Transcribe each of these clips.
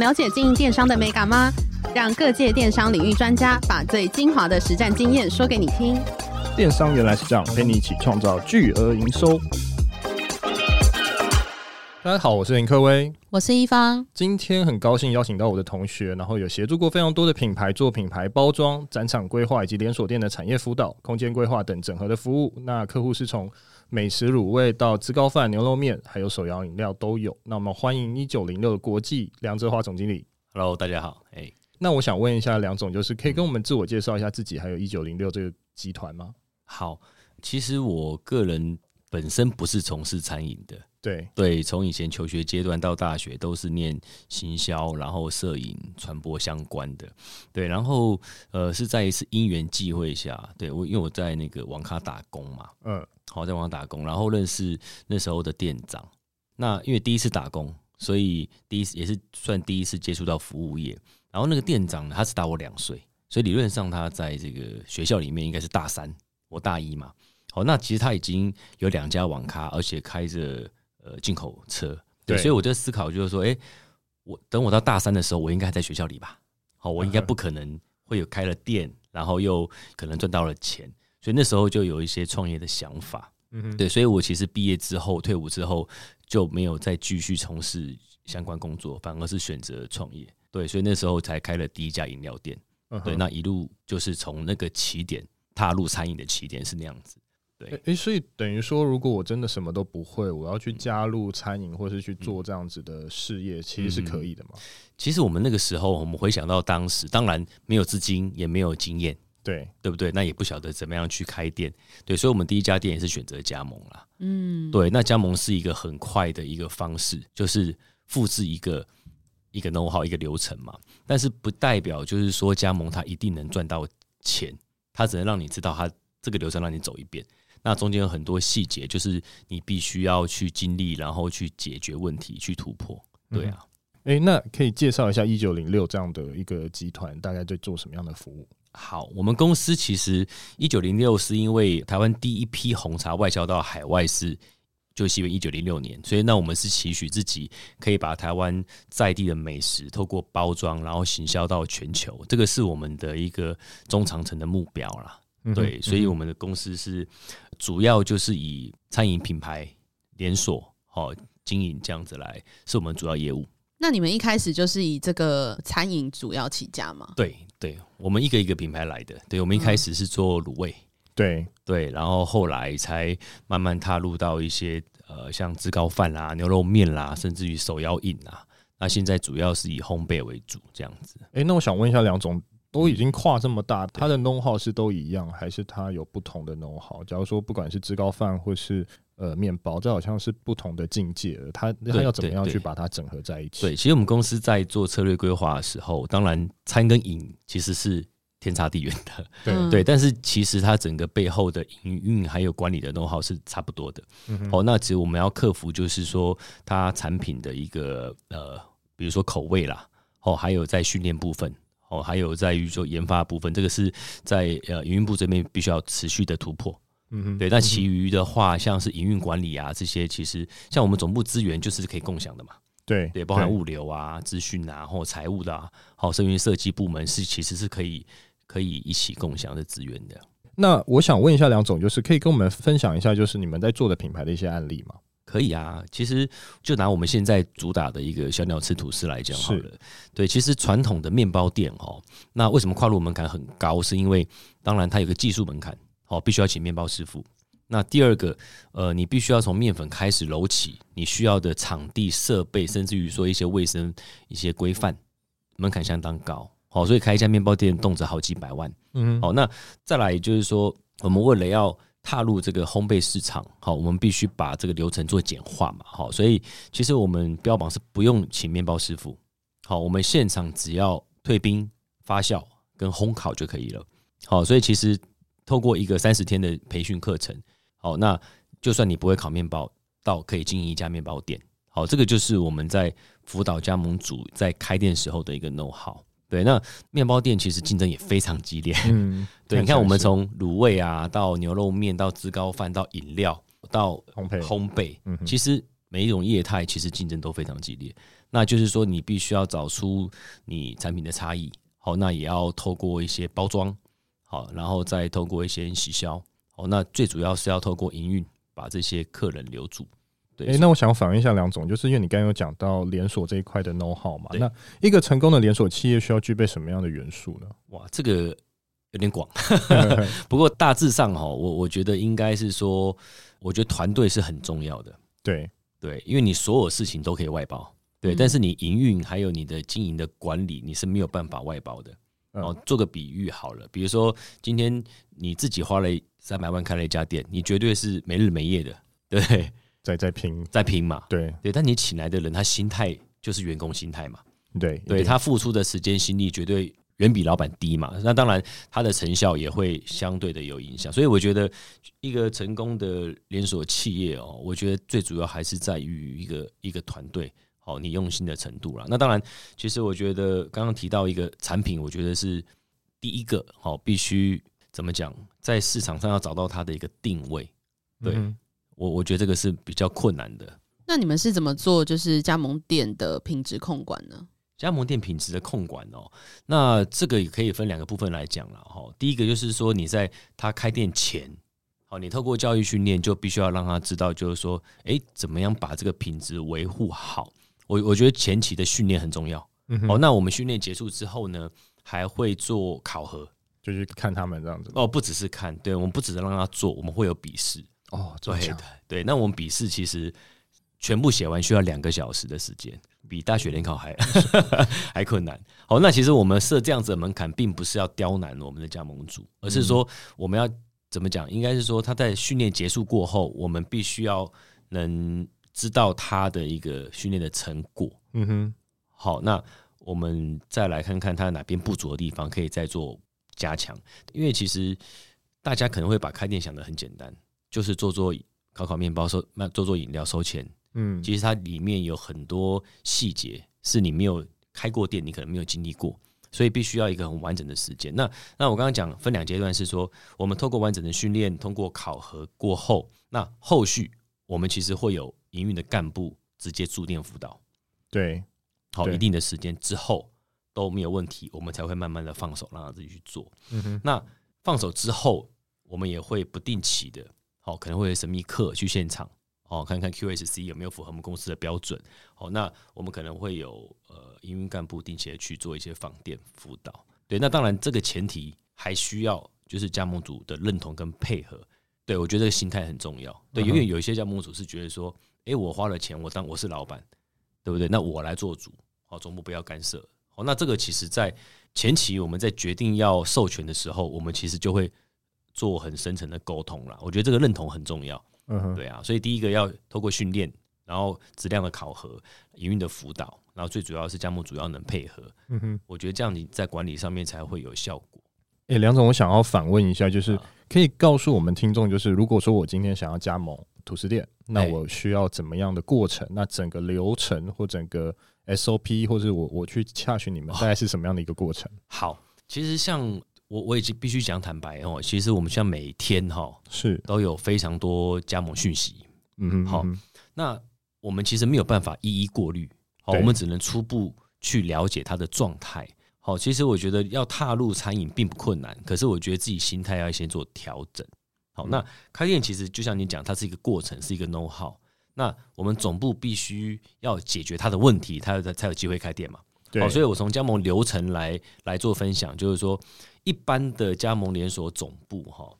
了解经营电商的美感吗？让各界电商领域专家把最精华的实战经验说给你听。电商原来是这样，陪你一起创造巨额营收。大家好，我是林科威，我是一方。今天很高兴邀请到我的同学，然后有协助过非常多的品牌做品牌包装、展场规划以及连锁店的产业辅导、空间规划等整合的服务。那客户是从美食卤味到滋高饭、牛肉面，还有手摇饮料都有。那我们欢迎一九零六的国际梁哲华总经理。Hello，大家好。哎、hey，那我想问一下梁总，就是可以跟我们自我介绍一下自己，还有一九零六这个集团吗？好，其实我个人本身不是从事餐饮的。对对，从以前求学阶段到大学都是念行销，然后摄影传播相关的。对，然后呃是在一次因缘际会下，对我因为我在那个网咖打工嘛，嗯，好在网上打工，然后认识那时候的店长。那因为第一次打工，所以第一次也是算第一次接触到服务业。然后那个店长呢，他只大我两岁，所以理论上他在这个学校里面应该是大三，我大一嘛。好，那其实他已经有两家网咖，而且开着。呃，进口车对，对，所以我就思考，就是说，哎、欸，我等我到大三的时候，我应该在学校里吧？好，我应该不可能会有开了店，然后又可能赚到了钱，所以那时候就有一些创业的想法。嗯哼，对，所以我其实毕业之后退伍之后就没有再继续从事相关工作，反而是选择创业。对，所以那时候才开了第一家饮料店。对，那一路就是从那个起点踏入餐饮的起点是那样子。对，哎、欸，所以等于说，如果我真的什么都不会，我要去加入餐饮，或是去做这样子的事业，其实是可以的嘛？其实我们那个时候，我们回想到当时，当然没有资金，也没有经验，对对不对？那也不晓得怎么样去开店，对，所以我们第一家店也是选择加盟啦。嗯，对，那加盟是一个很快的一个方式，就是复制一个一个 know-how 一个流程嘛。但是不代表就是说加盟它一定能赚到钱，它只能让你知道它这个流程让你走一遍。那中间有很多细节，就是你必须要去经历，然后去解决问题，去突破。对啊，哎、嗯欸，那可以介绍一下一九零六这样的一个集团，大概在做什么样的服务？好，我们公司其实一九零六是因为台湾第一批红茶外销到海外是就是因为一九零六年，所以那我们是期许自己可以把台湾在地的美食透过包装，然后行销到全球，这个是我们的一个中长程的目标啦。对，所以我们的公司是主要就是以餐饮品牌连锁好经营这样子来，是我们主要业务。那你们一开始就是以这个餐饮主要起家吗？对，对，我们一个一个品牌来的。对，我们一开始是做卤味，对对，然后后来才慢慢踏入到一些呃像自高饭啦、牛肉面啦，甚至于手摇饮啦。那现在主要是以烘焙为主这样子。哎，那我想问一下梁总。都已经跨这么大，它的 know-how 是都一样，还是它有不同的 know-how？假如说不管是自高饭或是呃面包，这好像是不同的境界了。它它要怎么样去把它整合在一起？对，其实我们公司在做策略规划的时候，当然餐跟饮其实是天差地远的，对对。但是其实它整个背后的营运还有管理的 know-how 是差不多的。嗯、哦，那其实我们要克服就是说它产品的一个呃，比如说口味啦，哦，还有在训练部分。哦，还有在于说研发部分，这个是在呃营运部这边必须要持续的突破。嗯哼，对。那其余的话，像是营运管理啊这些，其实像我们总部资源就是可以共享的嘛。对对，包含物流啊、资讯啊，或财务的啊，好，甚至设计部门是其实是可以可以一起共享的资源的。那我想问一下梁总，就是可以跟我们分享一下，就是你们在做的品牌的一些案例吗？可以啊，其实就拿我们现在主打的一个小鸟吃吐司来讲好了。对，其实传统的面包店哦，那为什么跨入门槛很高？是因为当然它有个技术门槛，哦，必须要请面包师傅。那第二个，呃，你必须要从面粉开始揉起，你需要的场地设备，甚至于说一些卫生一些规范，门槛相当高。好，所以开一家面包店动辄好几百万。嗯，好，那再来就是说，我们为了要踏入这个烘焙市场，好，我们必须把这个流程做简化嘛，好，所以其实我们标榜是不用请面包师傅，好，我们现场只要退冰、发酵跟烘烤就可以了，好，所以其实透过一个三十天的培训课程，好，那就算你不会烤面包，到可以经营一家面包店，好，这个就是我们在辅导加盟主在开店时候的一个 know how。对，那面包店其实竞争也非常激烈。嗯，对，你看我们从卤味啊，到牛肉面，到滋高饭，到饮料，到烘焙，烘焙，嗯，其实每一种业态其实竞争都非常激烈。那就是说，你必须要找出你产品的差异，好，那也要透过一些包装，好，然后再透过一些洗销，好，那最主要是要透过营运把这些客人留住。对，欸，那我想反问一下梁总，就是因为你刚刚有讲到连锁这一块的 know how 嘛，那一个成功的连锁企业需要具备什么样的元素呢？哇，这个有点广，不过大致上哈，我我觉得应该是说，我觉得团队是很重要的。对对，因为你所有事情都可以外包。对，但是你营运还有你的经营的管理，你是没有办法外包的。哦，做个比喻好了，比如说今天你自己花了三百万开了一家店，你绝对是没日没夜的，对，在在拼，在拼嘛。对对，但你请来的人，他心态就是员工心态嘛。对，对他付出的时间心力绝对远比老板低嘛。那当然，他的成效也会相对的有影响。所以我觉得，一个成功的连锁企业哦，我觉得最主要还是在于一个一个团队。好，你用心的程度了。那当然，其实我觉得刚刚提到一个产品，我觉得是第一个好，必须怎么讲，在市场上要找到它的一个定位。对、嗯、我，我觉得这个是比较困难的。那你们是怎么做，就是加盟店的品质控管呢？加盟店品质的控管哦，那这个也可以分两个部分来讲了哈。第一个就是说，你在他开店前，好，你透过教育训练，就必须要让他知道，就是说，哎，怎么样把这个品质维护好。我我觉得前期的训练很重要。嗯，哦，那我们训练结束之后呢，还会做考核，就是看他们这样子。哦，不只是看，对，我们不只是让他做，我们会有笔试。哦，对的，对。那我们笔试其实全部写完需要两个小时的时间，比大学联考还 还困难。好，那其实我们设这样子的门槛，并不是要刁难我们的加盟主，而是说我们要怎么讲？应该是说他在训练结束过后，我们必须要能。知道他的一个训练的成果，嗯哼，好，那我们再来看看他哪边不足的地方，可以再做加强。因为其实大家可能会把开店想得很简单，就是做做烤烤面包收，那做做饮料收钱，嗯，其实它里面有很多细节是你没有开过店，你可能没有经历过，所以必须要一个很完整的时间。那那我刚刚讲分两阶段，是说我们透过完整的训练，通过考核过后，那后续我们其实会有。营运的干部直接驻店辅导，对，好一定的时间之后都没有问题，我们才会慢慢的放手让他自己去做。嗯哼，那放手之后，我们也会不定期的，好可能会有神秘客去现场，哦看看 QSC 有没有符合我们公司的标准。好，那我们可能会有呃营运干部定期的去做一些访店辅导。对，那当然这个前提还需要就是加盟主的认同跟配合。对，我觉得这个心态很重要。对，因为有一些加盟主是觉得说。哎，我花了钱，我当我是老板，对不对？那我来做主，好，总部不要干涉。好，那这个其实在前期我们在决定要授权的时候，我们其实就会做很深层的沟通了。我觉得这个认同很重要，嗯，对啊。所以第一个要透过训练，然后质量的考核、营运的辅导，然后最主要是加盟主要能配合。嗯哼，我觉得这样你在管理上面才会有效果。哎，梁总，我想要反问一下，就是可以告诉我们听众，就是如果说我今天想要加盟。吐司店，那我需要怎么样的过程？那整个流程或整个 SOP，或者我我去洽询你们，大概是什么样的一个过程？好，其实像我我已经必须讲坦白哦，其实我们像每天哈是都有非常多加盟讯息，嗯哼，好，那我们其实没有办法一一过滤，好，我们只能初步去了解他的状态。好，其实我觉得要踏入餐饮并不困难，可是我觉得自己心态要先做调整。好，那开店其实就像你讲，它是一个过程，是一个 know how。那我们总部必须要解决它的问题，它才有机会开店嘛。对，所以我从加盟流程来来做分享，就是说，一般的加盟连锁总部哈，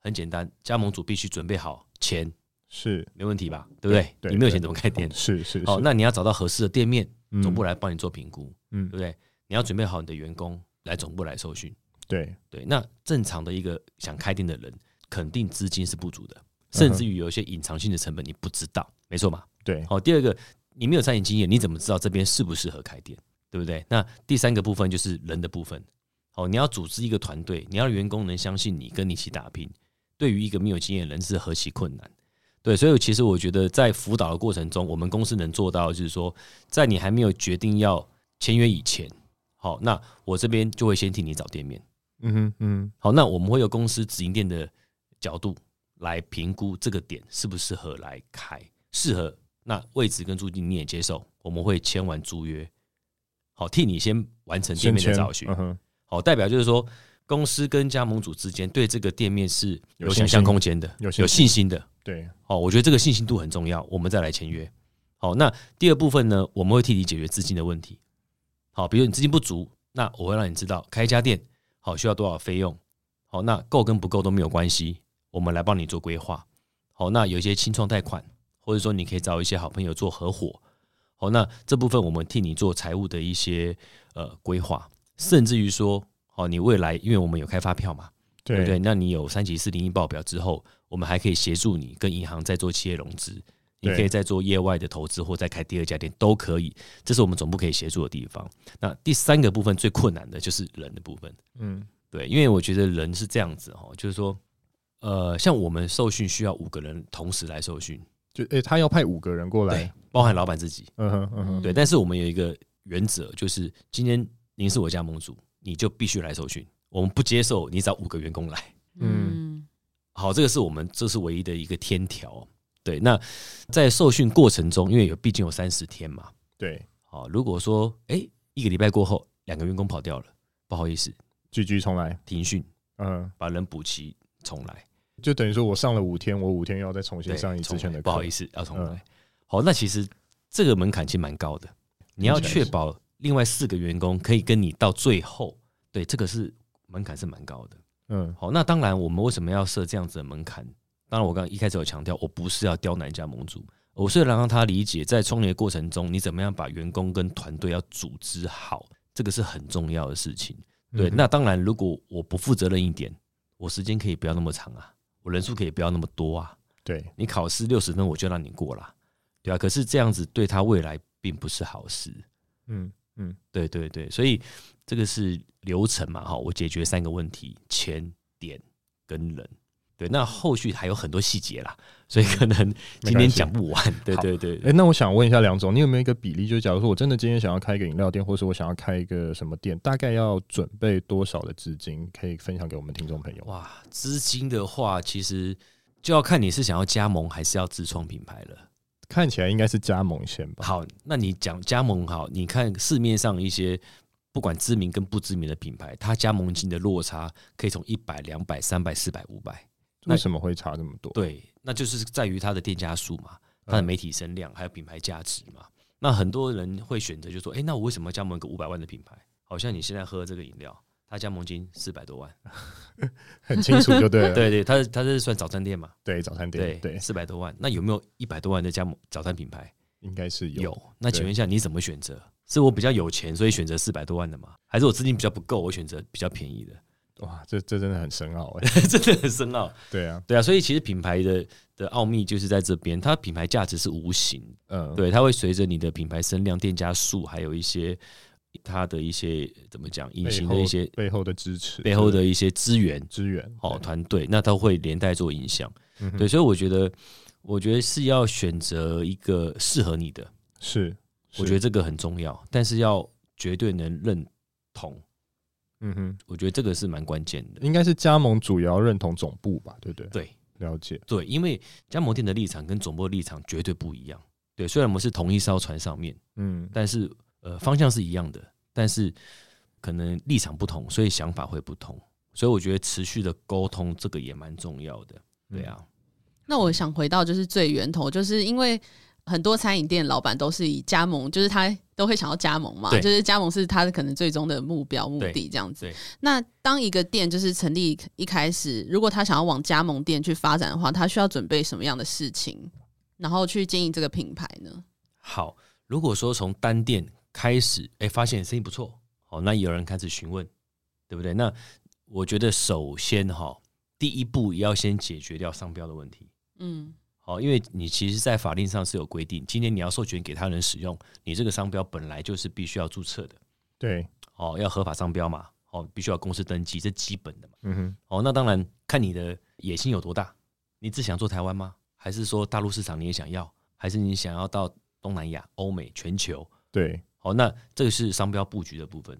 很简单，加盟主必须准备好钱，是没问题吧？对不对？对，你没有钱怎么开店？是是，是。好，那你要找到合适的店面，总部来帮你做评估，嗯，对不对？你要准备好你的员工来总部来受训，对对。那正常的一个想开店的人。肯定资金是不足的，甚至于有一些隐藏性的成本你不知道，没错嘛？对。好，第二个，你没有餐饮经验，你怎么知道这边适不适合开店？对不对？那第三个部分就是人的部分。好，你要组织一个团队，你要员工能相信你，跟你一起打拼。对于一个没有经验的人是何其困难。对，所以其实我觉得在辅导的过程中，我们公司能做到就是说，在你还没有决定要签约以前，好，那我这边就会先替你找店面。嗯哼嗯。好，那我们会有公司直营店的。角度来评估这个点适不适合来开，适合那位置跟租金你也接受，我们会签完租约，好替你先完成店面的找寻，嗯、好代表就是说公司跟加盟主之间对这个店面是有想象空间的，有信，有信心的，对，好，我觉得这个信心度很重要，我们再来签约。好，那第二部分呢，我们会替你解决资金的问题。好，比如你资金不足，那我会让你知道开一家店好需要多少费用。好，那够跟不够都没有关系，我们来帮你做规划。好，那有一些清创贷款，或者说你可以找一些好朋友做合伙。好，那这部分我们替你做财务的一些呃规划，甚至于说，好，你未来因为我们有开发票嘛，对不对？那你有三级四零一报表之后，我们还可以协助你跟银行在做企业融资。你可以再做业外的投资，或再开第二家店都可以，这是我们总部可以协助的地方。那第三个部分最困难的就是人的部分，嗯，对，因为我觉得人是这样子哦，就是说，呃，像我们受训需要五个人同时来受训，就诶、欸，他要派五个人过来，包含老板自己，嗯哼嗯哼，对。但是我们有一个原则，就是今天您是我加盟主，你就必须来受训，我们不接受你找五个员工来，嗯，好，这个是我们这是唯一的一个天条。对，那在受训过程中，因为有毕竟有三十天嘛，对，好，如果说哎、欸、一个礼拜过后，两个员工跑掉了，不好意思，继续重来，停训，嗯，把人补齐重来，就等于说我上了五天，我五天要再重新上一之前的课，不好意思，要重来。嗯、好，那其实这个门槛其实蛮高的，你要确保另外四个员工可以跟你到最后，对，这个是门槛是蛮高的，嗯，好，那当然我们为什么要设这样子的门槛？当然，我刚刚一开始有强调，我不是要刁难加盟主，我是要让他理解，在创业的过程中，你怎么样把员工跟团队要组织好，这个是很重要的事情。对，那当然，如果我不负责任一点，我时间可以不要那么长啊，我人数可以不要那么多啊。对，你考试六十分，我就让你过了，对啊。可是这样子对他未来并不是好事。嗯嗯，对对对，所以这个是流程嘛，哈，我解决三个问题：钱、点跟人。对，那后续还有很多细节啦，所以可能今天讲不完。对对对，哎，那我想问一下梁总，你有没有一个比例？就是假如说我真的今天想要开一个饮料店，或是我想要开一个什么店，大概要准备多少的资金？可以分享给我们听众朋友？哇，资金的话，其实就要看你是想要加盟还是要自创品牌了。看起来应该是加盟先吧。好，那你讲加盟好，你看市面上一些不管知名跟不知名的品牌，它加盟金的落差可以从一百、两百、三百、四百、五百。为什么会差这么多？对，那就是在于它的店家数嘛，它的媒体声量，还有品牌价值嘛。那很多人会选择就说：“哎，那我为什么要加盟一个五百万的品牌？好像你现在喝这个饮料，它加盟金四百多万，很清楚就对了。对对，它它是算早餐店嘛？对，早餐店对对，四百多万。那有没有一百多万的加盟早餐品牌？应该是有。有。那请问一下，你怎么选择？是我比较有钱，所以选择四百多万的吗？还是我资金比较不够，我选择比较便宜的？哇，这这真的很深奥哎，真的很深奥。对啊，对啊，所以其实品牌的的奥秘就是在这边，它品牌价值是无形，嗯，对，它会随着你的品牌声量、店家数，还有一些它的一些怎么讲，隐形的一些背后的支持、背后的一些资源、资源哦，团队，那都会连带做影响。对，所以我觉得，我觉得是要选择一个适合你的，是，我觉得这个很重要，但是要绝对能认同。嗯哼，我觉得这个是蛮关键的，应该是加盟主也要认同总部吧，对不对？对，了解。对，因为加盟店的立场跟总部的立场绝对不一样。对，虽然我们是同一艘船上面，嗯，但是呃方向是一样的，但是可能立场不同，所以想法会不同。所以我觉得持续的沟通这个也蛮重要的。对啊，嗯，那我想回到就是最源头，就是因为。很多餐饮店老板都是以加盟，就是他都会想要加盟嘛，就是加盟是他的可能最终的目标目的这样子。那当一个店就是成立一开始，如果他想要往加盟店去发展的话，他需要准备什么样的事情，然后去经营这个品牌呢？好，如果说从单店开始，哎、欸，发现生意不错，好，那有人开始询问，对不对？那我觉得首先哈，第一步也要先解决掉商标的问题。嗯。哦，因为你其实，在法令上是有规定，今天你要授权给他人使用，你这个商标本来就是必须要注册的。对，哦，要合法商标嘛，哦，必须要公司登记，这基本的嘛。嗯哼。哦，那当然看你的野心有多大，你只想做台湾吗？还是说大陆市场你也想要？还是你想要到东南亚、欧美、全球？对。好，那这个是商标布局的部分。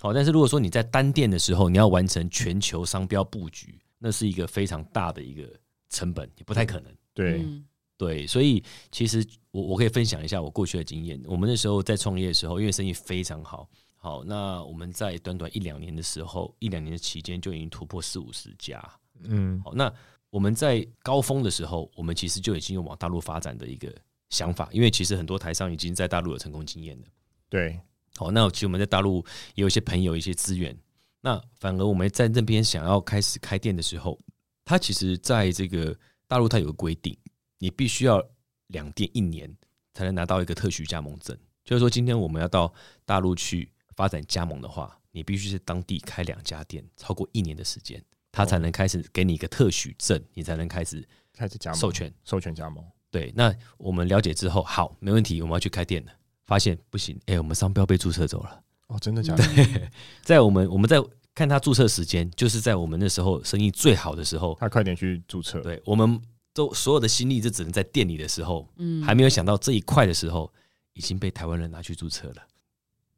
好，但是如果说你在单店的时候，你要完成全球商标布局，那是一个非常大的一个成本，也不太可能。对、嗯、对，所以其实我我可以分享一下我过去的经验。我们那时候在创业的时候，因为生意非常好，好，那我们在短短一两年的时候，一两年的期间就已经突破四五十家。嗯，好，那我们在高峰的时候，我们其实就已经有往大陆发展的一个想法，因为其实很多台商已经在大陆有成功经验了。对，好，那其实我们在大陆也有一些朋友、一些资源。那反而我们在那边想要开始开店的时候，他其实在这个大陆，它有个规定。你必须要两店一年才能拿到一个特许加盟证，就是说，今天我们要到大陆去发展加盟的话，你必须是当地开两家店超过一年的时间，他才能开始给你一个特许证，你才能开始开始加盟授权授权加盟。对，那我们了解之后，好，没问题，我们要去开店了，发现不行，哎，我们商标被注册走了。哦，真的假的？对，在我们我们在看他注册时间，就是在我们那时候生意最好的时候，他快点去注册。对我们。都所有的心力就只能在店里的时候，嗯，还没有想到这一块的时候，已经被台湾人拿去注册了。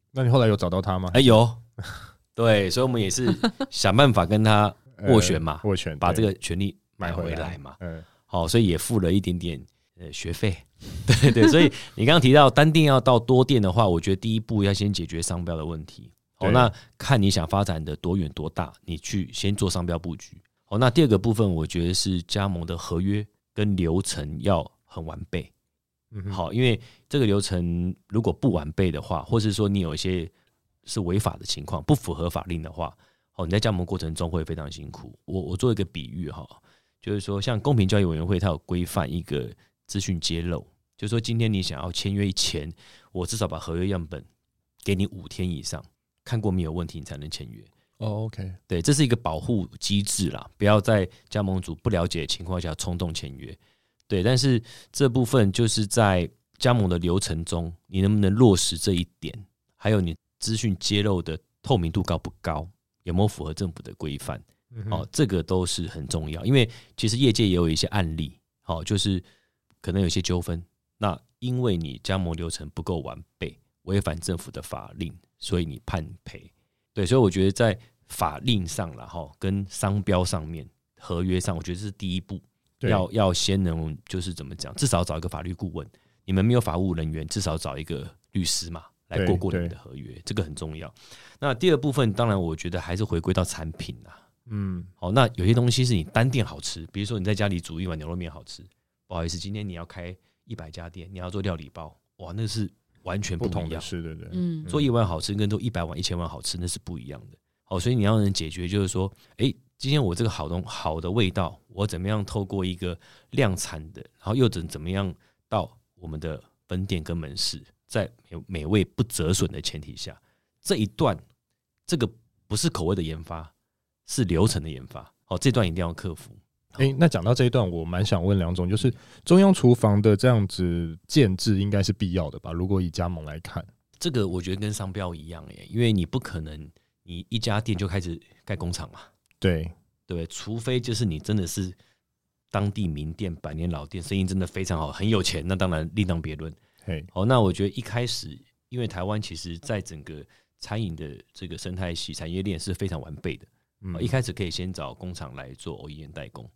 那你后来有找到他吗？哎、欸、有，对，所以我们也是想办法跟他斡旋嘛，斡旋把这个权利买回来嘛。嗯，好，所以也付了一点点呃学费。对对，所以你刚刚提到单店要到多店的话，我觉得第一步要先解决商标的问题。好，那看你想发展的多远多大，你去先做商标布局。好，那第二个部分，我觉得是加盟的合约跟流程要很完备。嗯，好，因为这个流程如果不完备的话，或是说你有一些是违法的情况，不符合法令的话，哦，你在加盟过程中会非常辛苦。我我做一个比喻哈，就是说，像公平交易委员会，它有规范一个资讯揭露，就是说，今天你想要签约前，我至少把合约样本给你五天以上，看过没有问题，你才能签约。哦、oh，OK，对，这是一个保护机制啦，不要在加盟主不了解的情况下冲动签约。对，但是这部分就是在加盟的流程中，你能不能落实这一点？还有你资讯揭露的透明度高不高？有没有符合政府的规范？哦，这个都是很重要。因为其实业界也有一些案例，哦，就是可能有些纠纷，那因为你加盟流程不够完备，违反政府的法令，所以你判赔。对，所以我觉得在法令上然后跟商标上面、合约上，我觉得这是第一步，要要先能就是怎么讲，至少找一个法律顾问。你们没有法务人员，至少找一个律师嘛，来过过你们的合约，这个很重要。那第二部分，当然我觉得还是回归到产品啊。嗯，好，那有些东西是你单店好吃，比如说你在家里煮一碗牛肉面好吃，不好意思，今天你要开一百家店，你要做料理包，哇，那是。完全不，不同的是，的对，嗯，做一碗好吃跟做一百碗、一千碗好吃那是不一样的。好，所以你要能解决，就是说，哎，今天我这个好东好的味道，我怎么样透过一个量产的，然后又怎怎么样到我们的分店跟门市，在美味不折损的前提下，这一段这个不是口味的研发，是流程的研发。好，这段一定要克服。哎、欸，那讲到这一段，我蛮想问梁总，就是中央厨房的这样子建制应该是必要的吧？如果以加盟来看，这个我觉得跟商标一样耶，因为你不可能你一家店就开始盖工厂嘛。对对，除非就是你真的是当地名店、百年老店，生意真的非常好，很有钱，那当然另当别论。嘿，好，那我觉得一开始，因为台湾其实在整个餐饮的这个生态系产业链是非常完备的，嗯，一开始可以先找工厂来做 OEM 代工。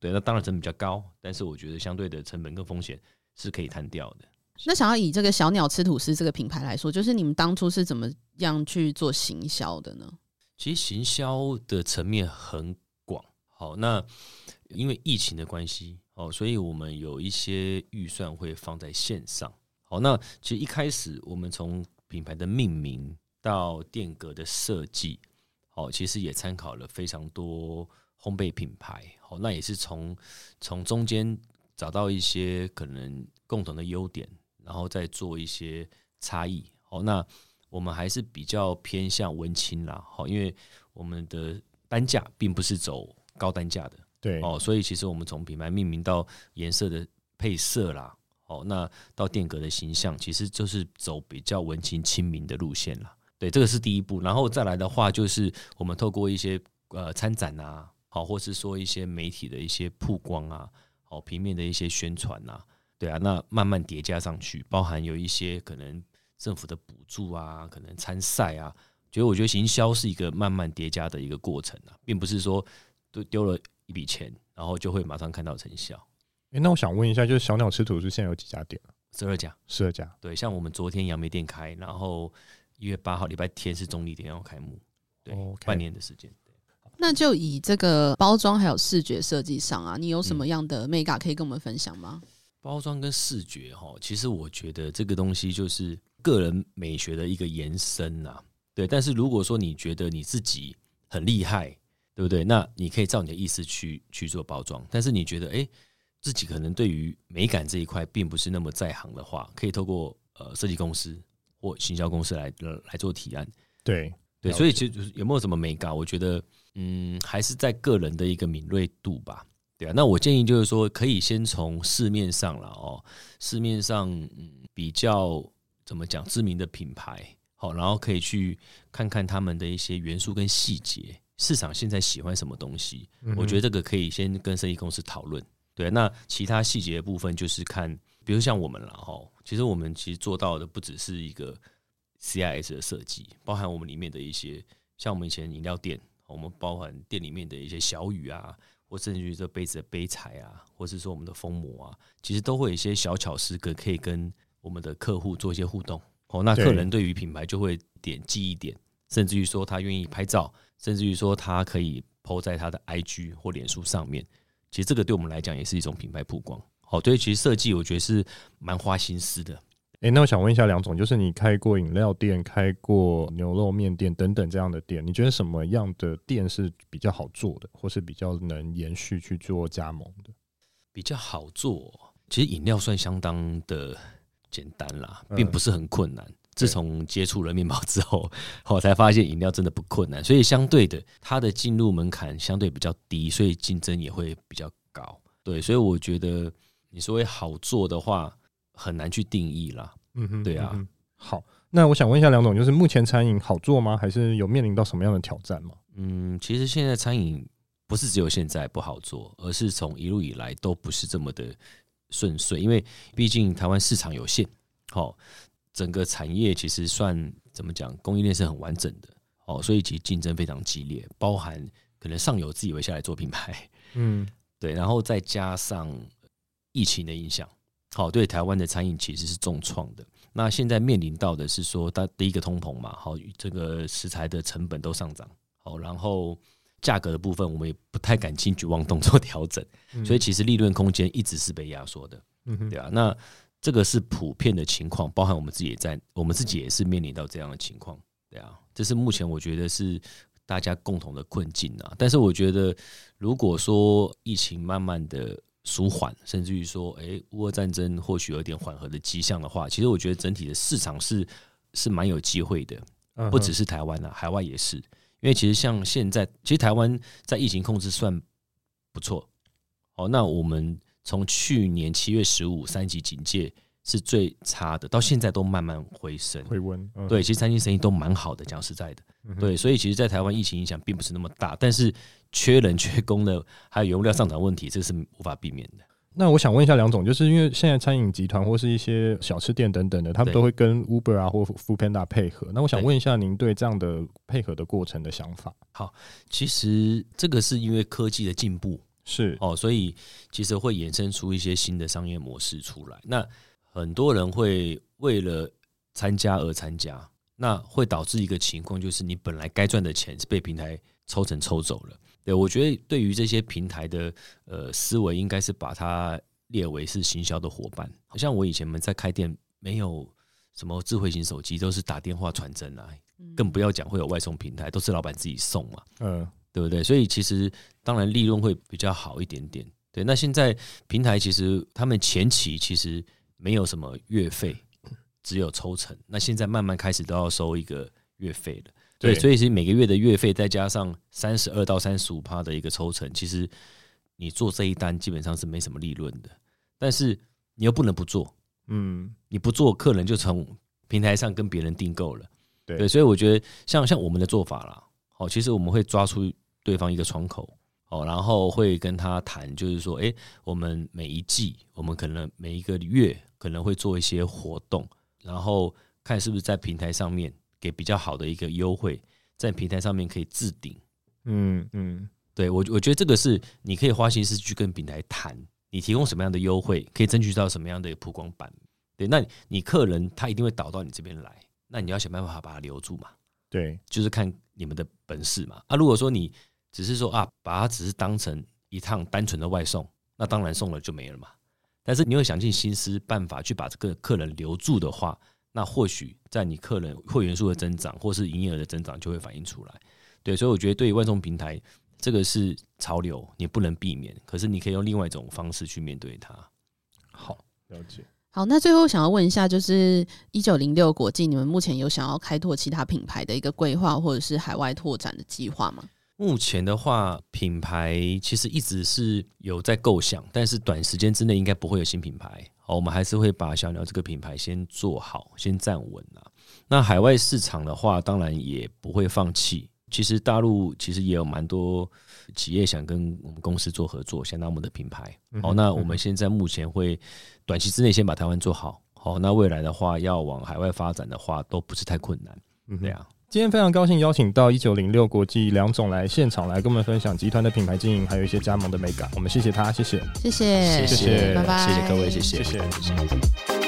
对，那当然成本比较高，但是我觉得相对的成本跟风险是可以摊掉的。那想要以这个小鸟吃吐司这个品牌来说，就是你们当初是怎么样去做行销的呢？其实行销的层面很广。好，那因为疫情的关系，哦，所以我们有一些预算会放在线上。好，那其实一开始我们从品牌的命名到店格的设计，好，其实也参考了非常多。烘焙品牌，好，那也是从从中间找到一些可能共同的优点，然后再做一些差异。好，那我们还是比较偏向文青啦，好，因为我们的单价并不是走高单价的，对，哦，所以其实我们从品牌命名到颜色的配色啦，好，那到店格的形象，其实就是走比较文青亲民的路线啦。对，这个是第一步，然后再来的话，就是我们透过一些呃参展啊。好，或是说一些媒体的一些曝光啊，好，平面的一些宣传啊，对啊，那慢慢叠加上去，包含有一些可能政府的补助啊，可能参赛啊，觉得我觉得行销是一个慢慢叠加的一个过程啊，并不是说都丢了一笔钱，然后就会马上看到成效。哎、欸，那我想问一下，就是小鸟吃土是现在有几家店？十二家，十二家。对，像我们昨天杨梅店开，然后一月八号礼拜天是中立店要开幕，对.半年的时间。那就以这个包装还有视觉设计上啊，你有什么样的美感可以跟我们分享吗？包装跟视觉哈，其实我觉得这个东西就是个人美学的一个延伸呐、啊。对，但是如果说你觉得你自己很厉害，对不对？那你可以照你的意思去去做包装。但是你觉得哎，自己可能对于美感这一块并不是那么在行的话，可以透过呃设计公司或行销公司来来做提案。对对，所以其实有没有什么美感？我觉得。嗯，还是在个人的一个敏锐度吧，对啊。那我建议就是说，可以先从市面上了哦，市面上嗯比较怎么讲知名的品牌，好，然后可以去看看他们的一些元素跟细节，市场现在喜欢什么东西，我觉得这个可以先跟设计公司讨论。对啊，那其他细节的部分就是看，比如像我们了哈，其实我们其实做到的不只是一个 CIS 的设计，包含我们里面的一些，像我们以前饮料店。我们包含店里面的一些小雨啊，或甚至于这杯子的杯材啊，或是说我们的封膜啊，其实都会有一些小巧思，可可以跟我们的客户做一些互动。哦，那客人对于品牌就会点记忆点，甚至于说他愿意拍照，甚至于说他可以 PO 在他的 IG 或脸书上面。其实这个对我们来讲也是一种品牌曝光。好，对，其实设计我觉得是蛮花心思的。哎、欸，那我想问一下梁总，就是你开过饮料店、开过牛肉面店等等这样的店，你觉得什么样的店是比较好做的，或是比较能延续去做加盟的？比较好做，其实饮料算相当的简单啦，并不是很困难。嗯、自从接触了面包之后，我才发现饮料真的不困难，所以相对的，它的进入门槛相对比较低，所以竞争也会比较高。对，所以我觉得你说好做的话。很难去定义啦，嗯哼，对啊。好，那我想问一下梁总，就是目前餐饮好做吗？还是有面临到什么样的挑战吗？嗯，其实现在餐饮不是只有现在不好做，而是从一路以来都不是这么的顺遂，因为毕竟台湾市场有限，好，整个产业其实算怎么讲，供应链是很完整的，哦，所以其实竞争非常激烈，包含可能上游自以为下来做品牌，嗯，对，然后再加上疫情的影响。好，对台湾的餐饮其实是重创的。那现在面临到的是说，它第一个通膨嘛，好，这个食材的成本都上涨，好，然后价格的部分我们也不太敢轻举妄动做调整，所以其实利润空间一直是被压缩的，对啊。那这个是普遍的情况，包含我们自己也在，我们自己也是面临到这样的情况，对啊。这是目前我觉得是大家共同的困境啊。但是我觉得，如果说疫情慢慢的。舒缓，甚至于说，哎，乌俄战争或许有点缓和的迹象的话，其实我觉得整体的市场是是蛮有机会的，不只是台湾啊，海外也是。因为其实像现在，其实台湾在疫情控制算不错。哦，那我们从去年七月十五三级警戒是最差的，到现在都慢慢回升回温。对，其实餐厅生意都蛮好的，讲实在的。对，所以其实，在台湾疫情影响并不是那么大，但是缺人缺工的，还有原物料上涨问题，这是无法避免的。那我想问一下梁总，就是因为现在餐饮集团或是一些小吃店等等的，他们都会跟 Uber 啊或 Foodpanda 配合。那我想问一下，您对这样的配合的过程的想法？好，其实这个是因为科技的进步是哦，所以其实会衍生出一些新的商业模式出来。那很多人会为了参加而参加。那会导致一个情况，就是你本来该赚的钱是被平台抽成抽走了。对，我觉得对于这些平台的呃思维，应该是把它列为是行销的伙伴。好像我以前们在开店，没有什么智慧型手机，都是打电话传真啊，更不要讲会有外送平台，都是老板自己送嘛，嗯，对不对？所以其实当然利润会比较好一点点。对，那现在平台其实他们前期其实没有什么月费。只有抽成，那现在慢慢开始都要收一个月费了，对，所以其实每个月的月费再加上三十二到三十五趴的一个抽成，其实你做这一单基本上是没什么利润的，但是你又不能不做，嗯，你不做，客人就从平台上跟别人订购了，对，所以我觉得像像我们的做法啦，好，其实我们会抓出对方一个窗口，哦，然后会跟他谈，就是说，诶，我们每一季，我们可能每一个月可能会做一些活动。然后看是不是在平台上面给比较好的一个优惠，在平台上面可以置顶。嗯嗯，对我我觉得这个是你可以花心思去跟平台谈你提供什么样的优惠，可以争取到什么样的曝光版。对，那你客人他一定会导到你这边来，那你要想办法把他留住嘛。对，就是看你们的本事嘛。啊，如果说你只是说啊，把它只是当成一趟单纯的外送，那当然送了就没了嘛。但是你又想尽心思办法去把这个客人留住的话，那或许在你客人会员数的增长，或是营业额的增长就会反映出来。对，所以我觉得对于外送平台，这个是潮流，你不能避免。可是你可以用另外一种方式去面对它。好，了解。好，那最后想要问一下，就是一九零六国际，你们目前有想要开拓其他品牌的一个规划，或者是海外拓展的计划吗？目前的话，品牌其实一直是有在构想，但是短时间之内应该不会有新品牌。好，我们还是会把小鸟这个品牌先做好，先站稳了。那海外市场的话，当然也不会放弃。其实大陆其实也有蛮多企业想跟我们公司做合作，想拿我们的品牌。好，那我们现在目前会短期之内先把台湾做好。好，那未来的话要往海外发展的话，都不是太困难。嗯，对啊。今天非常高兴邀请到一九零六国际梁总来现场来跟我们分享集团的品牌经营，还有一些加盟的美感。我们谢谢他，谢谢，谢谢，谢谢，拜拜，谢谢各位，谢谢，谢谢。谢谢。